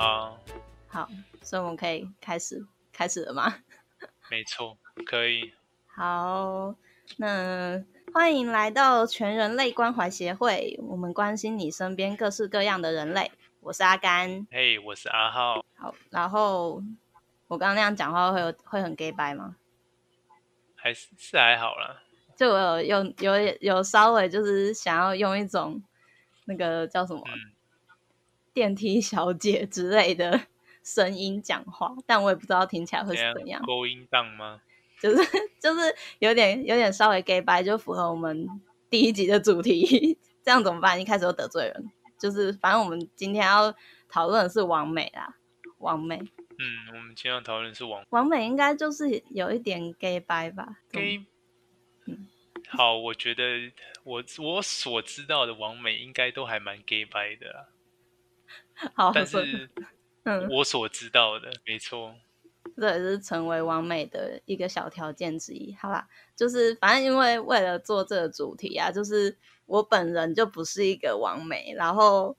好，好，所以我们可以开始开始了吗？没错，可以。好，那欢迎来到全人类关怀协会，我们关心你身边各式各样的人类。我是阿甘，嘿，hey, 我是阿浩。好，然后我刚刚那样讲话会有会很 gay 掰吗？还是是还好啦。就我有有有有稍微就是想要用一种那个叫什么、嗯、电梯小姐之类的声音讲话，但我也不知道听起来会是怎样。勾音档吗？就是就是有点有点稍微 gay 掰，就符合我们第一集的主题。这样怎么办？一开始就得罪人。就是反正我们今天要讨论的是王美啦，王美。嗯，我们今天要讨论的是王王美，应该就是有一点 gay 掰吧？gay。好，我觉得我我所知道的王美应该都还蛮 gay 掰的啦。好，但是，嗯，我所知道的，没错，这也是成为完美的一个小条件之一。好吧，就是反正因为为了做这个主题啊，就是我本人就不是一个网美，然后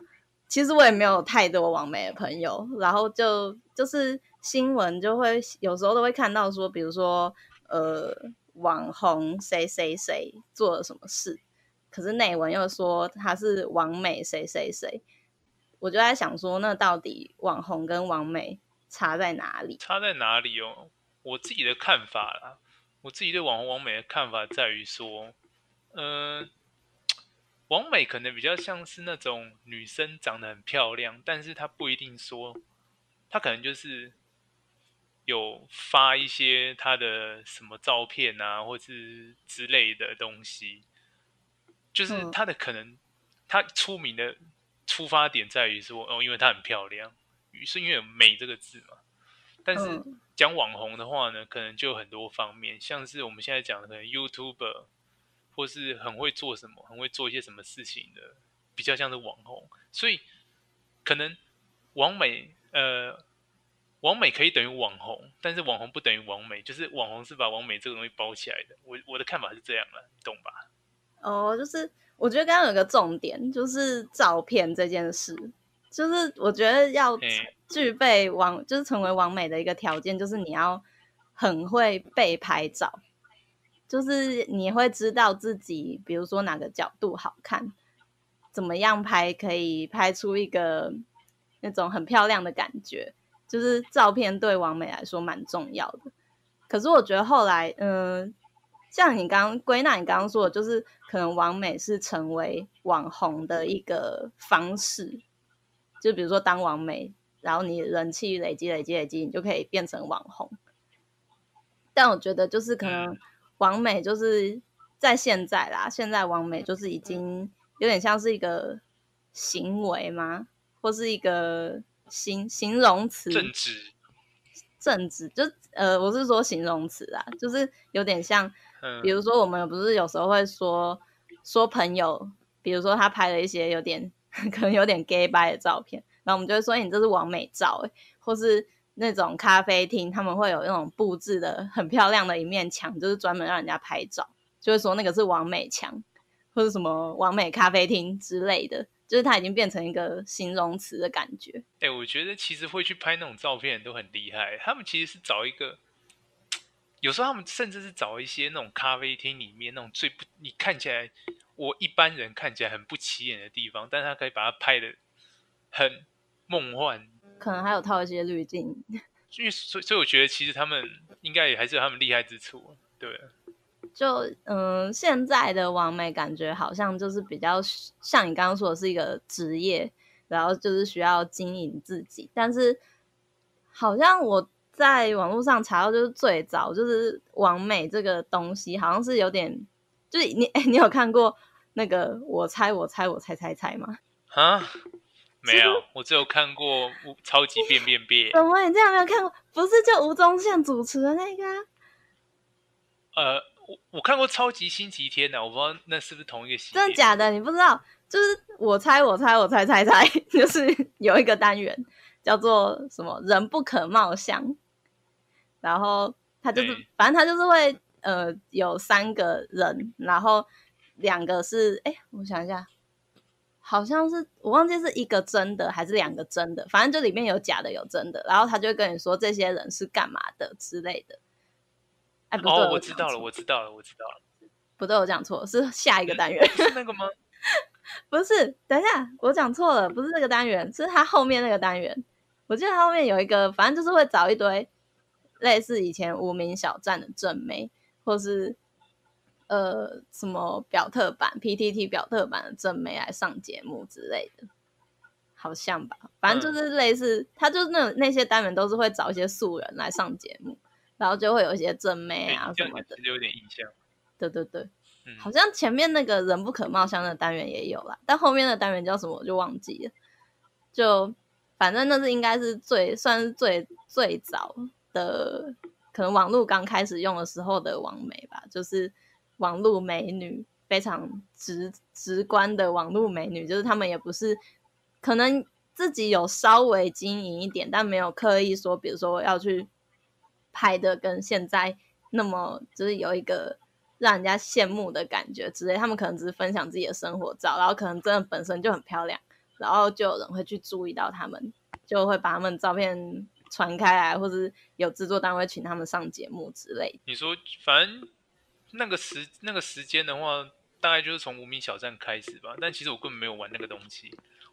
其实我也没有太多网美的朋友，然后就就是新闻就会有时候都会看到说，比如说呃。网红谁谁谁做了什么事，可是内文又说他是网美谁谁谁，我就在想说，那到底网红跟网美差在哪里？差在哪里哦？我自己的看法啦，我自己对网红网美的看法在于说，嗯、呃，网美可能比较像是那种女生长得很漂亮，但是她不一定说，她可能就是。有发一些她的什么照片啊，或是之类的东西，就是她的可能，她出名的出发点在于说，哦，因为它很漂亮，于是因为有美这个字嘛。但是讲网红的话呢，可能就有很多方面，像是我们现在讲的可能 YouTuber，或是很会做什么，很会做一些什么事情的，比较像是网红。所以可能网美，呃。网美可以等于网红，但是网红不等于网美，就是网红是把网美这个东西包起来的。我我的看法是这样了，你懂吧？哦，就是我觉得刚刚有个重点，就是照片这件事，就是我觉得要具备完，就是成为王美的一个条件，就是你要很会被拍照，就是你会知道自己，比如说哪个角度好看，怎么样拍可以拍出一个那种很漂亮的感觉。就是照片对王美来说蛮重要的，可是我觉得后来，嗯、呃，像你刚刚归纳你刚刚说的，就是可能网美是成为网红的一个方式，就比如说当网美，然后你人气累积累积累积，你就可以变成网红。但我觉得就是可能网美就是在现在啦，现在网美就是已经有点像是一个行为吗？或是一个。形形容词，正直，正直，就呃，我是说形容词啊，就是有点像，比如说我们不是有时候会说说朋友，比如说他拍了一些有点 可能有点 gay 掰的照片，然后我们就会说，欸，你这是完美照，欸，或是那种咖啡厅他们会有那种布置的很漂亮的一面墙，就是专门让人家拍照，就会说那个是完美墙，或者什么完美咖啡厅之类的。就是它已经变成一个形容词的感觉。哎、欸，我觉得其实会去拍那种照片都很厉害。他们其实是找一个，有时候他们甚至是找一些那种咖啡厅里面那种最不，你看起来我一般人看起来很不起眼的地方，但是他可以把它拍的很梦幻。可能还有套一些滤镜。因为所以所以我觉得其实他们应该也还是有他们厉害之处，对。就嗯，现在的完美感觉好像就是比较像你刚刚说的是一个职业，然后就是需要经营自己。但是好像我在网络上查到，就是最早就是网美这个东西，好像是有点，就是你哎，你有看过那个我猜我猜我猜猜猜吗？啊，没有，我只有看过超级变变变。怎么你这样没有看过？不是就吴宗宪主持的那个？呃。我我看过超级星期天的，我不知道那是不是同一个系列。真的假的？你不知道？就是我猜我猜我猜猜猜，就是有一个单元叫做什么“人不可貌相”，然后他就是，欸、反正他就是会呃有三个人，然后两个是哎，我想一下，好像是我忘记是一个真的还是两个真的，反正就里面有假的有真的，然后他就会跟你说这些人是干嘛的之类的。哎，不对，哦，我知道了，我知道了，我知道了。不对，我讲错了，是下一个单元。是那个吗？不是，等一下，我讲错了，不是这个单元，是他后面那个单元。我记得他后面有一个，反正就是会找一堆类似以前无名小站的正妹，或是。呃，什么表特版 PTT 表特版的正妹来上节目之类的，好像吧？反正就是类似，嗯、他就是那那些单元都是会找一些素人来上节目，然后就会有一些正妹啊什么的，有点印象。对对对，嗯、好像前面那个人不可貌相的单元也有啦，但后面的单元叫什么我就忘记了。就反正那是应该是最算是最最早的，可能网络刚开始用的时候的网美吧，就是。网络美女非常直直观的网络美女，就是他们也不是可能自己有稍微经营一点，但没有刻意说，比如说要去拍的跟现在那么就是有一个让人家羡慕的感觉之类。他们可能只是分享自己的生活照，然后可能真的本身就很漂亮，然后就有人会去注意到他们，就会把他们照片传开来，或是有制作单位请他们上节目之类。你说，反正。那个时那个时间的话，大概就是从无名小站开始吧。但其实我根本没有玩那个东西，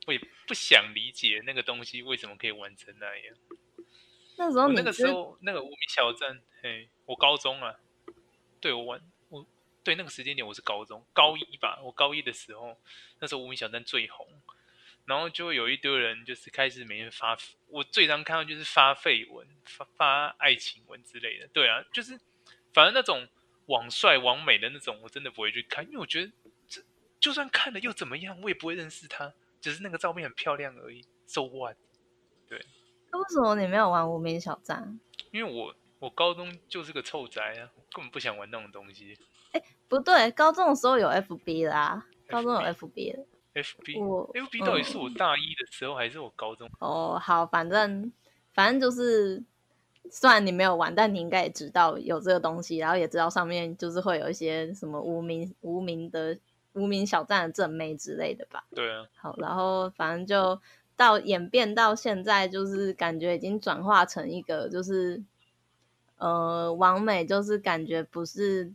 我也不想理解那个东西为什么可以玩成那样。那时候，那个时候那个无名小站，嘿，我高中啊，对我玩我对那个时间点我是高中高一吧。我高一的时候，那时候无名小站最红，然后就会有一堆人就是开始每天发，我最常看到就是发废文、发发爱情文之类的。对啊，就是反正那种。网帅网美的那种，我真的不会去看，因为我觉得这就算看了又怎么样，我也不会认识他，只是那个照片很漂亮而已。So what？对。那为什么你没有玩无名小站？因为我我高中就是个臭宅啊，根本不想玩那种东西。哎，不对，高中的时候有 FB 啦?高中有 FB 的。FB，我 FB 到底是我大一的时候、嗯、还是我高中？哦，好，反正反正就是。虽然你没有玩，但你应该也知道有这个东西，然后也知道上面就是会有一些什么无名无名的无名小站的正妹之类的吧？对啊。好，然后反正就到演变到现在，就是感觉已经转化成一个，就是呃，完美就是感觉不是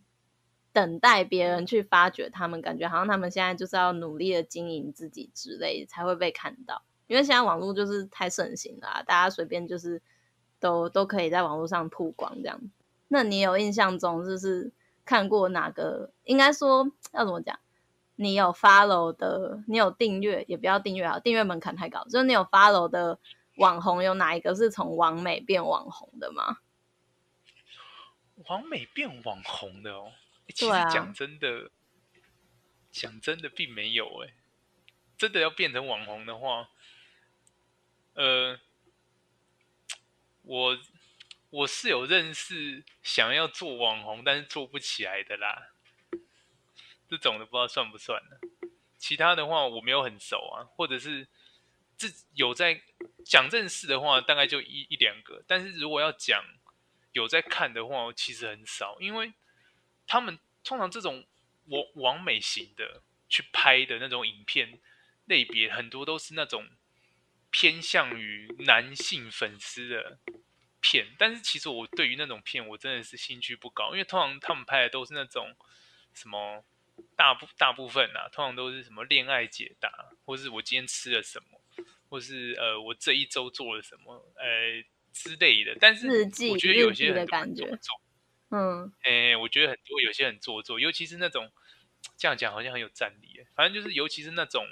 等待别人去发掘他们，感觉好像他们现在就是要努力的经营自己之类才会被看到，因为现在网络就是太盛行了，大家随便就是。都都可以在网络上曝光这样。那你有印象中就是看过哪个？应该说要怎么讲？你有 follow 的，你有订阅，也不要订阅啊，订阅门槛太高。就是你有 follow 的网红，有哪一个是从网美变网红的吗？网美变网红的哦，其实讲真的，讲、啊、真的并没有哎。真的要变成网红的话，呃。我我是有认识想要做网红，但是做不起来的啦。这种的不知道算不算呢？其他的话我没有很熟啊，或者是自有在讲认识的话，大概就一一两个。但是如果要讲有在看的话，其实很少，因为他们通常这种网网美型的去拍的那种影片类别，很多都是那种。偏向于男性粉丝的片，但是其实我对于那种片我真的是兴趣不高，因为通常他们拍的都是那种什么大部大部分啊，通常都是什么恋爱解答，或是我今天吃了什么，或是呃我这一周做了什么，呃之类的。但是我觉得有些很做作，嗯，哎，我觉得很多有些很做作，尤其是那种这样讲好像很有战力，反正就是尤其是那种。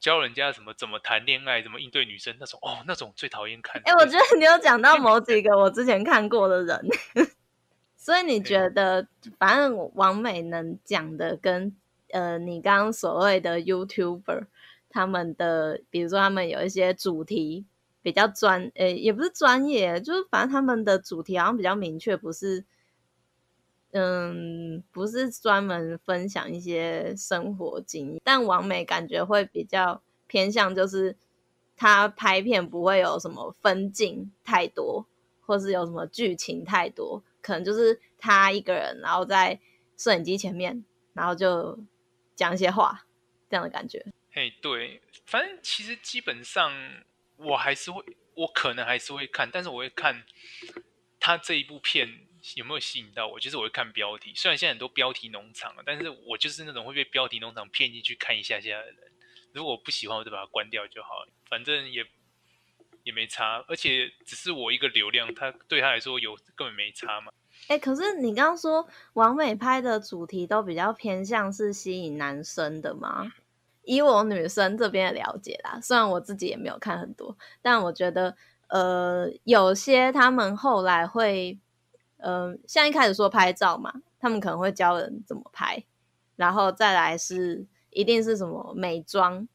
教人家什么怎么谈恋爱，怎么应对女生那种哦，那种最讨厌看。哎、欸，我觉得你有讲到某几 个我之前看过的人，所以你觉得，反正王美能讲的跟呃，你刚刚所谓的 YouTuber 他们的，比如说他们有一些主题比较专，呃，也不是专业，就是反正他们的主题好像比较明确，不是。嗯，不是专门分享一些生活经验，但王美感觉会比较偏向，就是他拍片不会有什么分镜太多，或是有什么剧情太多，可能就是他一个人，然后在摄影机前面，然后就讲一些话，这样的感觉。嘿，对，反正其实基本上我还是会，我可能还是会看，但是我会看他这一部片有没有吸引到我。就是我会看标题，虽然现在很多标题农场，但是我就是那种会被标题农场骗进去看一下下的人。如果我不喜欢，我就把它关掉就好了，反正也也没差，而且只是我一个流量，他对他来说有根本没差嘛。哎、可是你刚刚说网美拍的主题都比较偏向是吸引男生的吗？以我女生这边的了解啦，虽然我自己也没有看很多，但我觉得呃，有些他们后来会，嗯、像一开始说拍照嘛，他们可能会教人怎么拍，然后再来是。一定是什么美妆，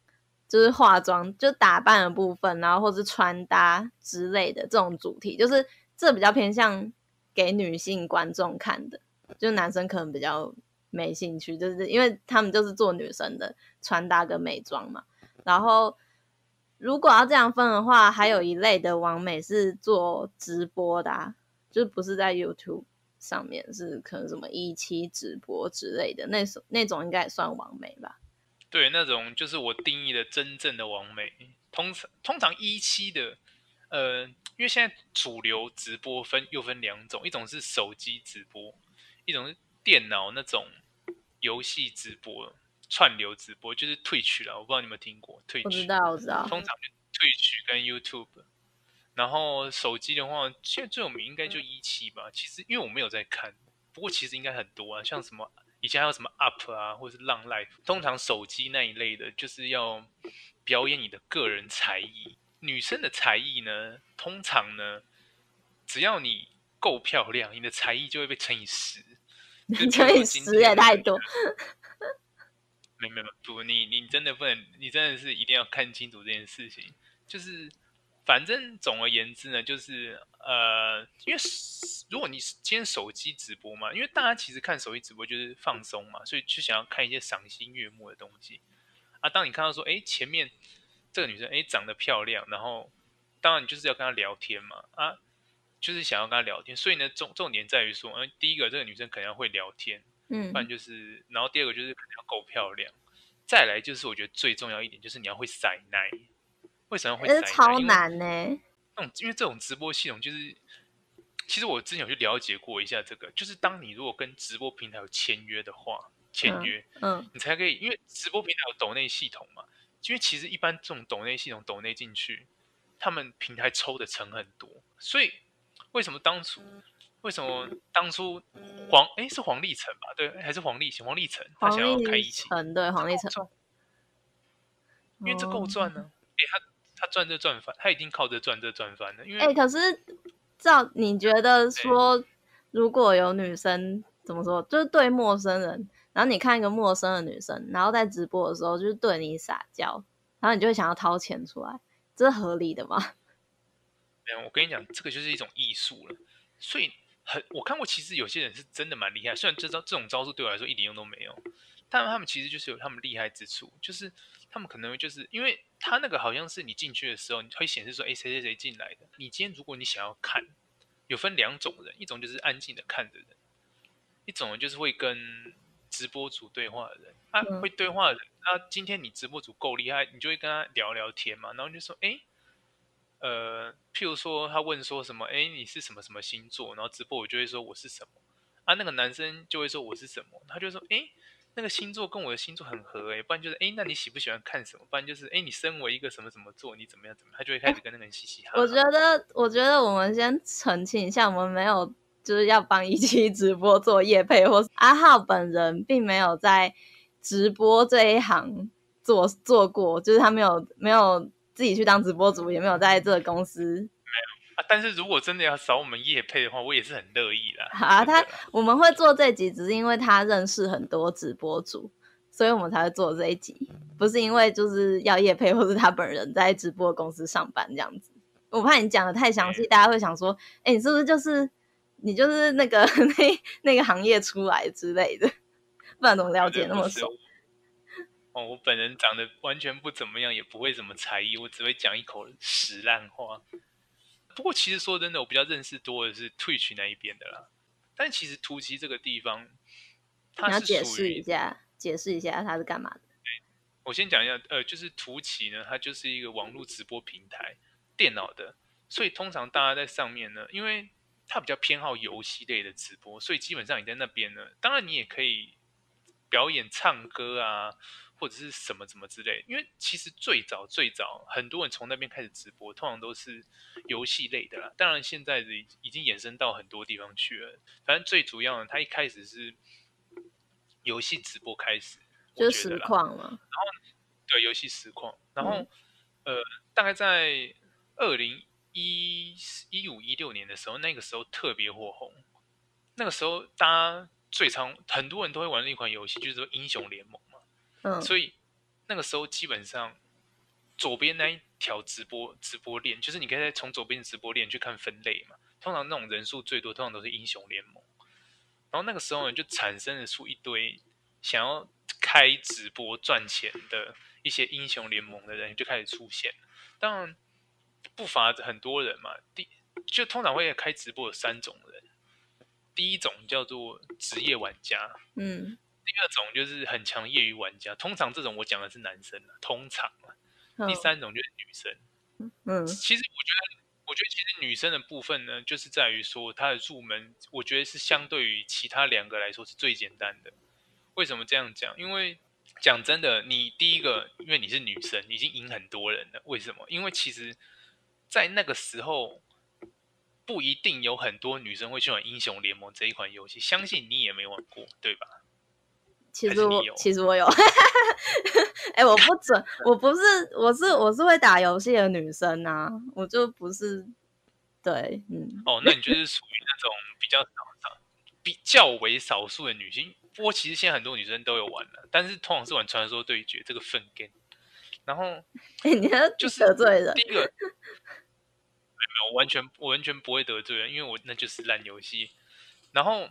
就是化妆，就打扮的部分，然后或是穿搭之类的这种主题，就是这比较偏向给女性观众看的，就男生可能比较没兴趣，就是因为他们就是做女生的穿搭跟美妆嘛。然后如果要这样分的话，还有一类的网美是做直播的啊，就不是在 YouTube。上面是可能什么一期直播之类的那种，那种应该也算网美吧？对，那种就是我定义的真正的网美。通常通常一期的，呃，因为现在主流直播分又分两种，一种是手机直播，一种是电脑那种游戏直播、串流直播，就是 Twitch 啦。我不知道你有没有听过 Twitch？我知道，我知道。通常就 Twitch 跟 YouTube。然后手机的话，现在最有名应该就一期吧。其实因为我没有在看，不过其实应该很多啊，像什么以前还有什么 UP 啊，或者是浪 Life。通常手机那一类的，就是要表演你的个人才艺。女生的才艺呢，通常呢，只要你够漂亮，你的才艺就会被乘以十。乘以十也太多。没没没，不，你你真的不能，你真的是一定要看清楚这件事情，就是。反正总而言之呢，就是呃，因为如果你今天手机直播嘛，因为大家其实看手机直播就是放松嘛，所以就想要看一些赏心悦目的东西啊。当你看到说，哎，前面这个女生哎长得漂亮，然后当然你就是要跟她聊天嘛，啊，就是想要跟她聊天。所以呢，重重点在于说，嗯，第一个这个女生可能要会聊天，嗯，不然就是，然后第二个就是可能要够漂亮，再来就是我觉得最重要一点就是你要会塞奶。为什么会？超难呢？那种因为这种直播系统就是，其实我之前有去了解过一下这个，就是当你如果跟直播平台有签约的话，签约，嗯，嗯，你才可以，因为直播平台有抖内系统嘛。因为其实一般这种抖内系统抖内进去，他们平台抽的成很多，所以为什么当初为什么当初黄哎是黄立成吧？对，还是黄立行？黄立成他想要开一期，对，黄立成，因为这够赚呢，哎他。他赚这赚翻，他已经靠着赚这赚翻了。因为哎、欸，可是照你觉得说，如果有女生怎么说，就是对陌生人，然后你看一个陌生的女生，然后在直播的时候就是对你撒娇，然后你就会想要掏钱出来，这是合理的吗？没有，我跟你讲，这个就是一种艺术了。所以很，我看过，其实有些人是真的蛮厉害。虽然这招这种招数对我来说一点用都没有，但他们其实就是有他们厉害之处，就是。他们可能就是因为他那个好像是你进去的时候，你会显示说，哎，谁谁谁进来的。你今天如果你想要看，有分两种人，一种就是安静的看的人，一种就是会跟直播组对话的人。啊，会对话的人，那今天你直播组够厉害，你就会跟他聊聊天嘛。然后就说，哎，呃，譬如说他问说什么，哎，你是什么什么星座？然后直播我就会说我是什么。啊，那个男生就会说我是什么，他就说，哎。那个星座跟我的星座很合哎，不然就是哎，那你喜不喜欢看什么？不然就是哎，你身为一个什么什么座，你怎么样怎么样？他就会开始跟那个人嘻嘻哈哈。我觉得，我觉得我们先澄清一下，我们没有就是要帮一期 直播做业配，或是阿浩本人并没有在直播这一行做做过，就是他没有没有自己去当直播主，也没有在这个公司。啊！但是如果真的要找我们叶配的话，我也是很乐意的。好啊，他我们会做这集，只是因为他认识很多直播主，所以我们才会做这一集，不是因为就是要叶配，或是他本人在直播公司上班这样子。我怕你讲的太详细，大家会想说，哎、欸，你是不是就是你就是那个 那那个行业出来之类的？不然怎么了解那么熟？哦，我本人长得完全不怎么样，也不会什么才艺，我只会讲一口屎烂话。不过，其实说真的，我比较认识多的是 Twitch 那一边的啦。但其实图奇这个地方，它是属于，你要解释一下，解释一下它是干嘛的？我先讲一下，呃，就是图奇呢，它就是一个网络直播平台，电脑的，所以通常大家在上面呢，因为它比较偏好游戏类的直播，所以基本上你在那边呢，当然你也可以表演唱歌啊，或者是什么什么之类。因为其实最早最早很多人从那边开始直播，通常都是游戏类的啦。当然现在已已经衍生到很多地方去了。反正最主要的，它一开始是游戏直播开始，就是实况嘛。然后对游戏实况，然后、嗯、呃，大概在二零。一一五一六年的时候，那个时候特别火红。那个时候，大家最常很多人都会玩的一款游戏，就是说英雄联盟嘛。嗯。所以那个时候基本上，左边那一条直播直播链，就是你可以从左边直播链去看分类嘛。通常那种人数最多，通常都是英雄联盟。然后那个时候呢，就产生了出一堆想要开直播赚钱的一些英雄联盟的人，就开始出现。当然。不乏很多人嘛，第就通常会开直播有三种人，第一种叫做职业玩家，嗯，第二种就是很强业余玩家，通常这种我讲的是男生，通常第三种就是女生，嗯，其实我觉得，我觉得其实女生的部分呢，就是在于说她的入门，我觉得是相对于其他两个来说是最简单的。为什么这样讲？因为讲真的，你第一个，因为你是女生，你已经赢很多人了。为什么？因为其实。在那个时候，不一定有很多女生会去玩英雄联盟这一款游戏。相信你也没玩过，对吧？其实我其实我有，哎、欸，我不准，我不是，我是我是会打游戏的女生啊，我就不是，对，嗯。哦，那你就是属于那种比较少的、比较为少数的女性。不过其实现在很多女生都有玩了，但是通常是玩传说对决这个粪 game。然后，哎、欸，你要就是得罪人。第一个。我完全我完全不会得罪人，因为我那就是烂游戏。然后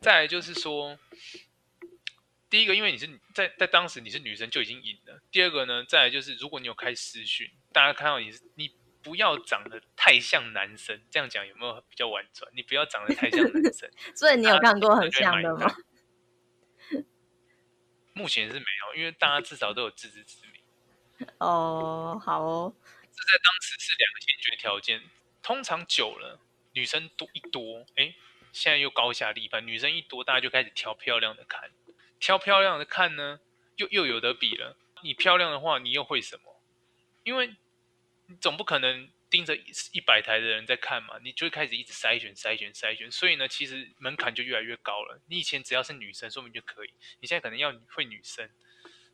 再来就是说，第一个，因为你是在在当时你是女生就已经赢了。第二个呢，再来就是如果你有开私讯，大家看到你是你不要长得太像男生，这样讲有没有比较婉转？你不要长得太像男生。所以你有看过很像的吗？目前是没有，因为大家至少都有自知之明。哦，好哦。这在当时是两个先决条件。通常久了，女生多一多，哎，现在又高下立判。女生一多，大家就开始挑漂亮的看，挑漂亮的看呢，又又有得比了。你漂亮的话，你又会什么？因为你总不可能盯着一百台的人在看嘛，你就会开始一直筛选、筛选、筛选。所以呢，其实门槛就越来越高了。你以前只要是女生，说明就可以。你现在可能要会女生，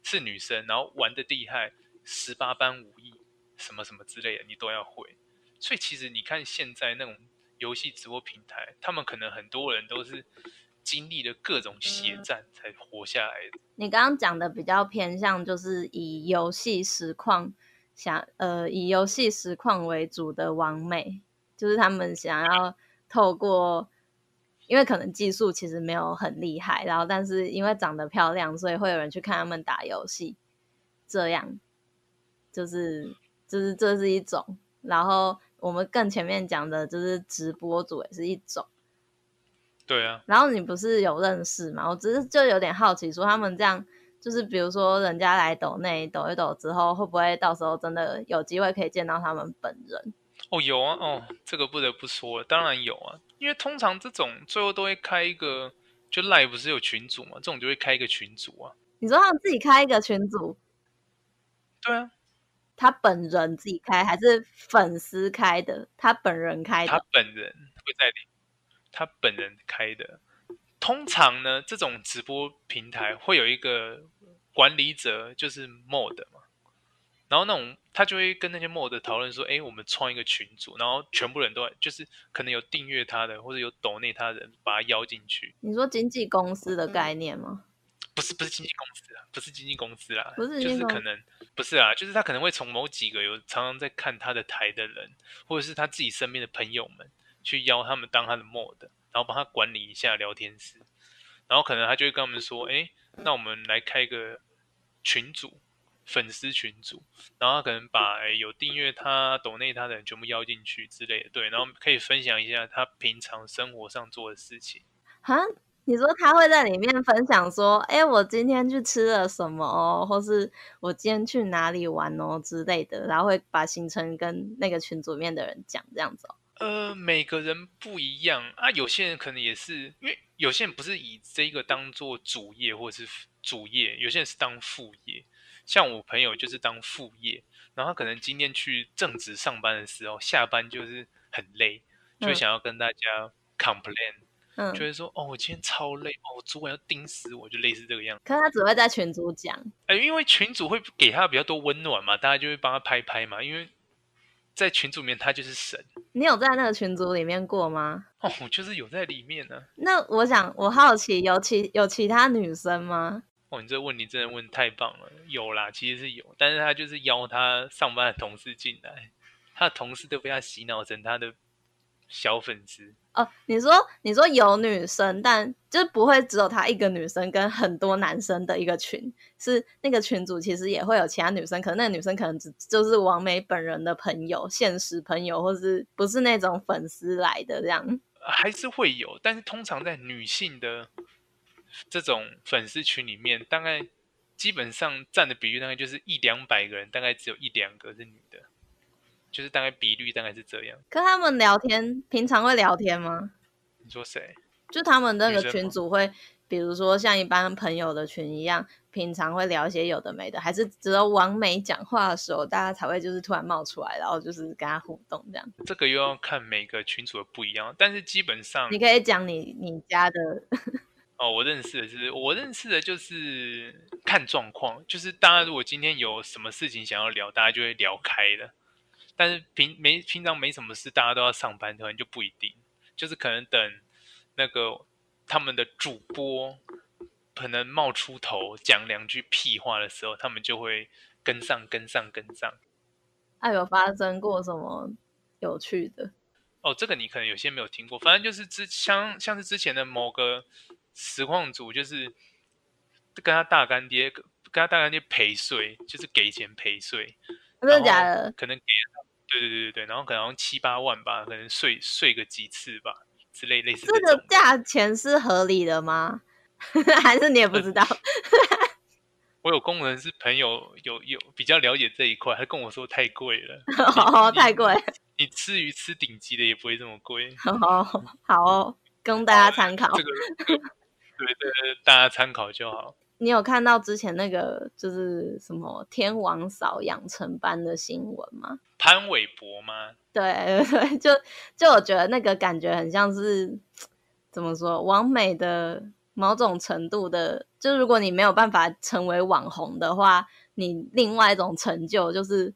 是女生，然后玩的厉害，十八般武艺，什么什么之类的，你都要会。所以其实你看现在那种游戏直播平台，他们可能很多人都是经历了各种血战才活下来的。你刚刚讲的比较偏向就是以游戏实况想呃以游戏实况为主的完美，就是他们想要透过，因为可能技术其实没有很厉害，然后但是因为长得漂亮，所以会有人去看他们打游戏，这样就是就是这是一种，然后。我们更前面讲的就是直播主也是一种，对啊。然后你不是有认识吗？我只是就有点好奇，说他们这样，就是比如说人家来抖内抖一抖之后，会不会到时候真的有机会可以见到他们本人？哦，有啊，哦，这个不得不说，当然有啊，因为通常这种最后都会开一个，就 Live 不是有群组嘛，这种就会开一个群组啊。你说他们自己开一个群组？对啊。他本人自己开还是粉丝开的？他本人开的。他本人会在里，他本人开的。通常呢，这种直播平台会有一个管理者，就是 mod 嘛。然后那种他就会跟那些 mod 讨论说：“哎，我们创一个群组，然后全部人都就是可能有订阅他的或者有抖内他的人，把他邀进去。”你说经纪公司的概念吗？不是，不是经纪公司啊，不是经纪公司啦，不是，就是可能。不是啊，就是他可能会从某几个有常常在看他的台的人，或者是他自己身边的朋友们，去邀他们当他的 mod，然后帮他管理一下聊天室，然后可能他就会跟他们说：“哎，那我们来开个群组，粉丝群组，然后他可能把有订阅他、抖内他的人全部邀进去之类的，对，然后可以分享一下他平常生活上做的事情。”哈，你说他会在里面分享说，哎，我今天去吃了什么哦，或是我今天去哪里玩哦之类的，然后会把行程跟那个群组面的人讲这样子哦。呃，每个人不一样啊，有些人可能也是，因为有些人不是以这个当做主业或者是主业，有些人是当副业。像我朋友就是当副业，然后他可能今天去正职上班的时候，下班就是很累，就想要跟大家 complain。嗯嗯，就会说哦，我今天超累哦，我主管要盯死我，就类似这个样子。可是他只会在群组讲，哎、欸，因为群主会给他比较多温暖嘛，大家就会帮他拍拍嘛。因为在群组里面，他就是神。你有在那个群组里面过吗？哦，我就是有在里面呢、啊。那我想，我好奇，有其有其他女生吗？哦，你这个问题真的问太棒了。有啦，其实是有，但是他就是邀他上班的同事进来，他的同事都被他洗脑成他的小粉丝。哦，你说你说有女生，但就是不会只有她一个女生跟很多男生的一个群，是那个群主其实也会有其他女生，可能那个女生可能只就是王美本人的朋友、现实朋友，或是不是那种粉丝来的这样，还是会有，但是通常在女性的这种粉丝群里面，大概基本上占的比例大概就是一两百个人，大概只有一两个是女的。就是大概比率大概是这样。跟他们聊天，平常会聊天吗？你说谁？就他们那个群组会，比如说像一般朋友的群一样，平常会聊一些有的没的，还是只有王美讲话的时候，大家才会就是突然冒出来，然后就是跟他互动这样。这个又要看每个群组的不一样，但是基本上你可以讲你你家的。哦，我认识的是我认识的就是看状况，就是大家如果今天有什么事情想要聊，大家就会聊开了。但是平没平常没什么事，大家都要上班，可能就不一定。就是可能等那个他们的主播可能冒出头讲两句屁话的时候，他们就会跟上跟上跟上。还有发生过什么有趣的？哦，这个你可能有些没有听过。反正就是之像像是之前的某个实况组，就是跟他大干爹跟他大干爹赔税，就是给钱赔税。真的假的？可能给。对对对对，然后可能七八万吧，可能睡睡个几次吧，之类类似这。这个价钱是合理的吗？还是你也不知道？我有工人是朋友有有比较了解这一块，他跟我说太贵了，哦，太贵。你吃鱼吃顶级的也不会这么贵。哦，好哦，供大家参考。这个，这个、对对对，大家参考就好。你有看到之前那个就是什么天王嫂养成班的新闻吗？潘玮柏吗？对 对，就就我觉得那个感觉很像是怎么说，完美的某种程度的，就如果你没有办法成为网红的话，你另外一种成就就是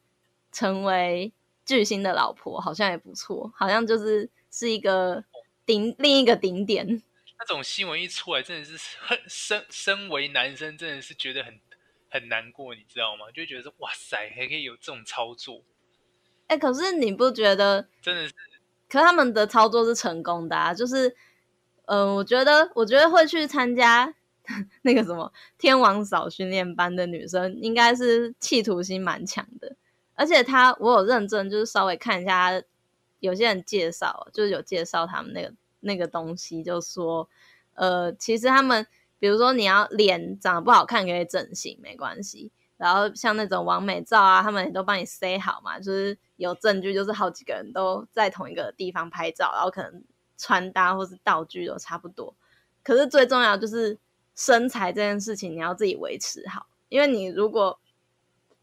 成为巨星的老婆，好像也不错，好像就是是一个顶另一个顶点。那种新闻一出来，真的是很身身为男生，真的是觉得很很难过，你知道吗？就觉得说哇塞，还可以有这种操作。哎、欸，可是你不觉得真的是？可是他们的操作是成功的啊，就是，嗯、呃，我觉得，我觉得会去参加 那个什么天王嫂训练班的女生，应该是企图心蛮强的。而且他，我有认真，就是稍微看一下，有些人介绍，就是有介绍他们那个那个东西，就说，呃，其实他们，比如说你要脸长得不好看，可以整形，没关系。然后像那种完美照啊，他们也都帮你塞好嘛，就是有证据，就是好几个人都在同一个地方拍照，然后可能穿搭或是道具都差不多。可是最重要就是身材这件事情，你要自己维持好，因为你如果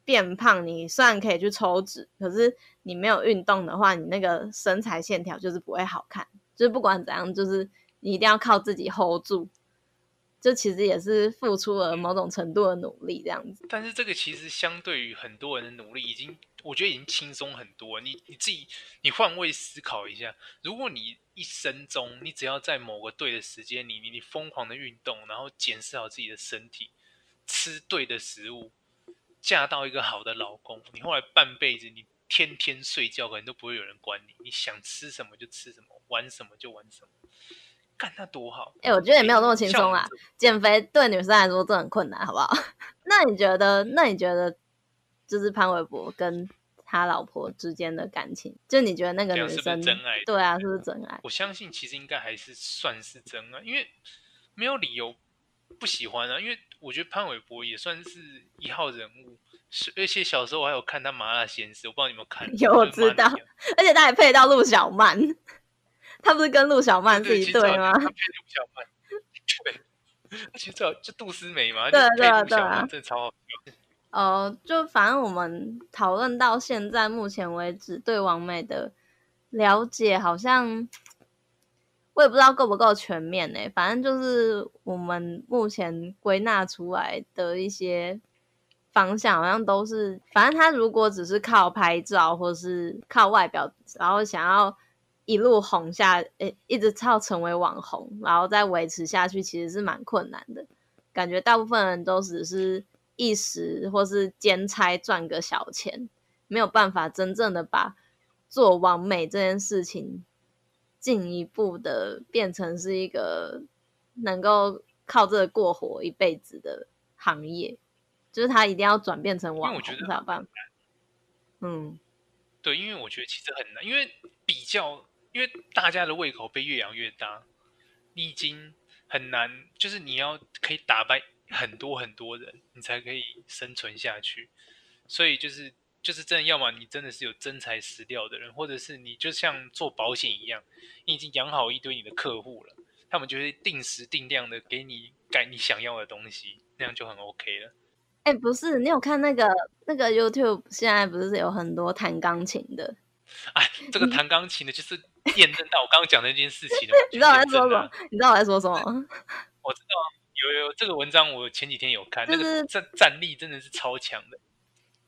变胖，你虽然可以去抽脂，可是你没有运动的话，你那个身材线条就是不会好看。就是不管怎样，就是你一定要靠自己 hold 住。这其实也是付出了某种程度的努力，这样子。但是这个其实相对于很多人的努力，已经我觉得已经轻松很多。你你自己你换位思考一下，如果你一生中你只要在某个对的时间里，你你疯狂的运动，然后检视好自己的身体，吃对的食物，嫁到一个好的老公，你后来半辈子你天天睡觉，可能都不会有人管你，你想吃什么就吃什么，玩什么就玩什么。干那多好！哎、欸，我觉得也没有那么轻松啦。减肥对女生来说这很困难，好不好？那你觉得？那你觉得，就是潘玮柏跟他老婆之间的感情，就你觉得那个女生真爱？对啊，是不是真爱？我相信其实应该还是算是真爱，因为没有理由不喜欢啊，因为我觉得潘玮柏也算是一号人物，是而且小时候我还有看他《麻辣鲜师》，我不知道你有没有看？有，我知道，而且他还配到陆小曼，他不是跟陆小曼是一对吗？他配陆小曼，对，其实就就杜思美嘛，对对对，真的超好笑。哦，就反正我们讨论到现在目前为止，对王美的了解好像我也不知道够不够全面呢。反正就是我们目前归纳出来的一些方向，好像都是，反正他如果只是靠拍照或是靠外表，然后想要一路红下，诶，一直靠成为网红，然后再维持下去，其实是蛮困难的。感觉大部分人都只是。一时或是兼差赚个小钱，没有办法真正的把做网美这件事情进一步的变成是一个能够靠这个过活一辈子的行业，就是他一定要转变成网红才有办法。嗯，对，因为我觉得其实很难，因为比较，因为大家的胃口被越养越大，你已经很难，就是你要可以打败。很多很多人，你才可以生存下去。所以就是就是真的，要么你真的是有真材实料的人，或者是你就像做保险一样，你已经养好一堆你的客户了，他们就会定时定量的给你改你想要的东西，那样就很 OK 了。哎、欸，不是，你有看那个那个 YouTube 现在不是有很多弹钢琴的？哎，这个弹钢琴的，就是验证到我刚刚讲的那件事情了。你知道我在说什么？你知道我在说什么？我知道。有有这个文章，我前几天有看，就是、那个战战力真的是超强的，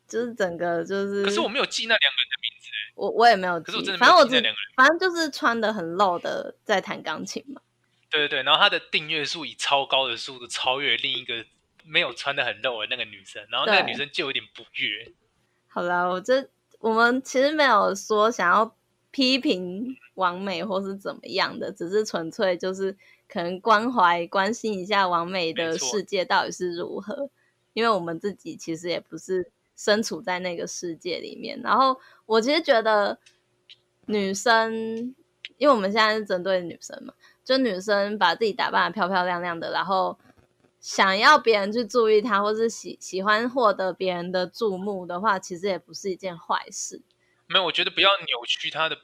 就是整个就是。可是我没有记那两个人的名字，我我也没有记。可是我真的没有记那两个人，反正就是穿的很露的在弹钢琴嘛。对对对，然后他的订阅数以超高的速度超越另一个没有穿的很露的那个女生，然后那个女生就有点不悦。好了，我这我们其实没有说想要批评王美或是怎么样的，只是纯粹就是。可能关怀关心一下王美的世界到底是如何，因为我们自己其实也不是身处在那个世界里面。然后我其实觉得女生，因为我们现在是针对女生嘛，就女生把自己打扮得漂漂亮亮的，然后想要别人去注意他，或是喜喜欢获得别人的注目的话，其实也不是一件坏事。没有，我觉得不要扭曲他的。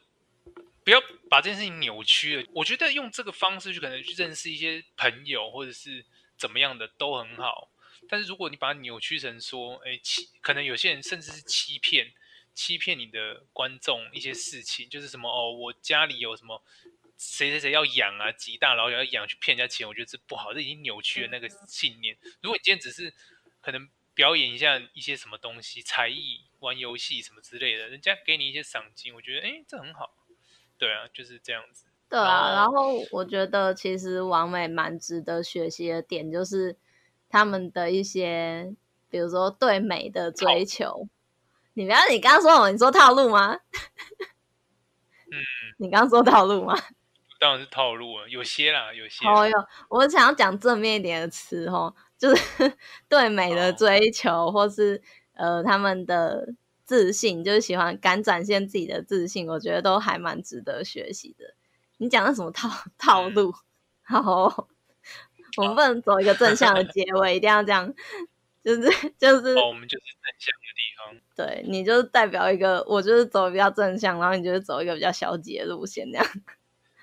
不要把这件事情扭曲了。我觉得用这个方式去可能去认识一些朋友，或者是怎么样的都很好。但是如果你把它扭曲成说，哎，欺，可能有些人甚至是欺骗，欺骗你的观众一些事情，就是什么哦，我家里有什么谁谁谁要养啊，几大老远要养去骗人家钱，我觉得这不好，这已经扭曲了那个信念。如果你今天只是可能表演一下一些什么东西，才艺、玩游戏什么之类的，人家给你一些赏金，我觉得哎，这很好。对啊，就是这样子。对啊，然后我觉得其实王美蛮值得学习的点，就是他们的一些，比如说对美的追求。你不要，你刚刚说什么？你说套路吗？嗯，你刚刚说套路吗？当然是套路啊，有些啦，有些。哦哟，我想要讲正面一点的词哦，就是 对美的追求，哦、或是呃他们的。自信就是喜欢敢展现自己的自信，我觉得都还蛮值得学习的。你讲的什么套套路？好，我们不能走一个正向的结尾，一定要这样，就是就是、哦，我们就是正向的地方。对，你就是代表一个，我就是走比较正向，然后你就是走一个比较消极的路线，这样。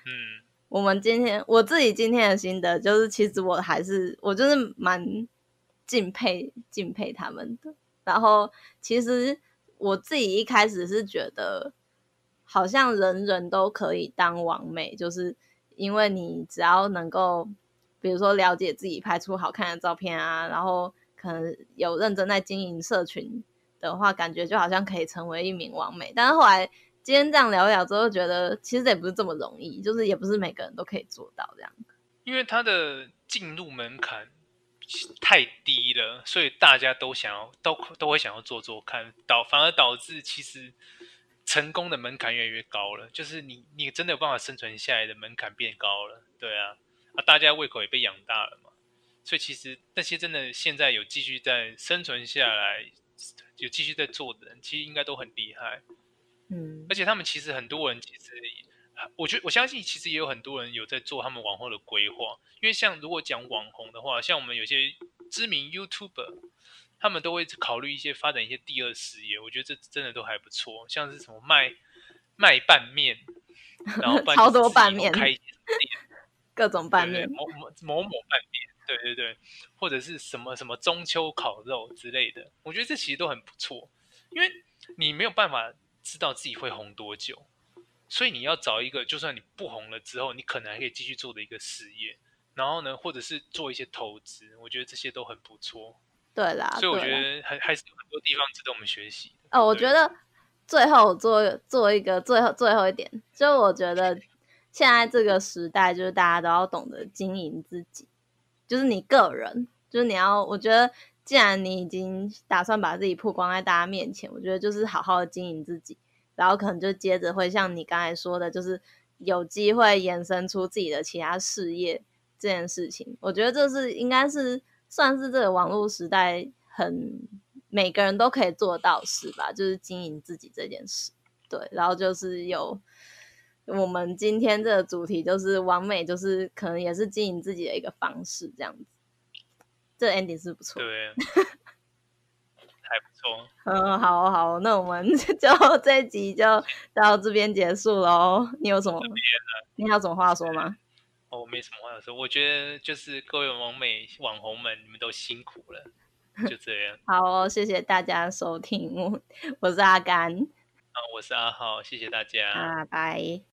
嗯，我们今天我自己今天的心得就是，其实我还是我就是蛮敬佩敬佩他们的。然后其实。我自己一开始是觉得，好像人人都可以当网美，就是因为你只要能够，比如说了解自己拍出好看的照片啊，然后可能有认真在经营社群的话，感觉就好像可以成为一名网美。但是后来今天这样聊聊之后，觉得其实也不是这么容易，就是也不是每个人都可以做到这样。因为它的进入门槛。太低了，所以大家都想要，都都会想要做做看，导反而导致其实成功的门槛越来越高了。就是你你真的有办法生存下来的门槛变高了，对啊，啊大家胃口也被养大了嘛，所以其实那些真的现在有继续在生存下来，有继续在做的人，其实应该都很厉害，嗯，而且他们其实很多人其实我觉得我相信其实也有很多人有在做他们往后的规划，因为像如果讲网红的话，像我们有些知名 YouTuber，他们都会考虑一些发展一些第二事业，我觉得这真的都还不错，像是什么卖卖拌面，然后 超多拌面，开各种拌面，某某某某拌面，对对对，或者是什么什么中秋烤肉之类的，我觉得这其实都很不错，因为你没有办法知道自己会红多久。所以你要找一个，就算你不红了之后，你可能还可以继续做的一个事业，然后呢，或者是做一些投资，我觉得这些都很不错。对啦，所以我觉得还还是有很多地方值得我们学习。哦，我觉得最后做做一个最后最后一点，就我觉得现在这个时代，就是大家都要懂得经营自己，就是你个人，就是你要，我觉得既然你已经打算把自己曝光在大家面前，我觉得就是好好的经营自己。然后可能就接着会像你刚才说的，就是有机会延伸出自己的其他事业这件事情。我觉得这是应该是算是这个网络时代很每个人都可以做到事吧，就是经营自己这件事。对，然后就是有我们今天这个主题，就是完美，就是可能也是经营自己的一个方式，这样子。这 ending 是不错。对。还不错，嗯，好好，那我们 就这一集就到这边结束喽。你有什么？你还有什么话说吗？哦，我没什么话要说。我觉得就是各位网美网红们，你们都辛苦了，就这样。好哦，谢谢大家收听，我是阿甘，啊，我是阿浩，谢谢大家，啊，拜。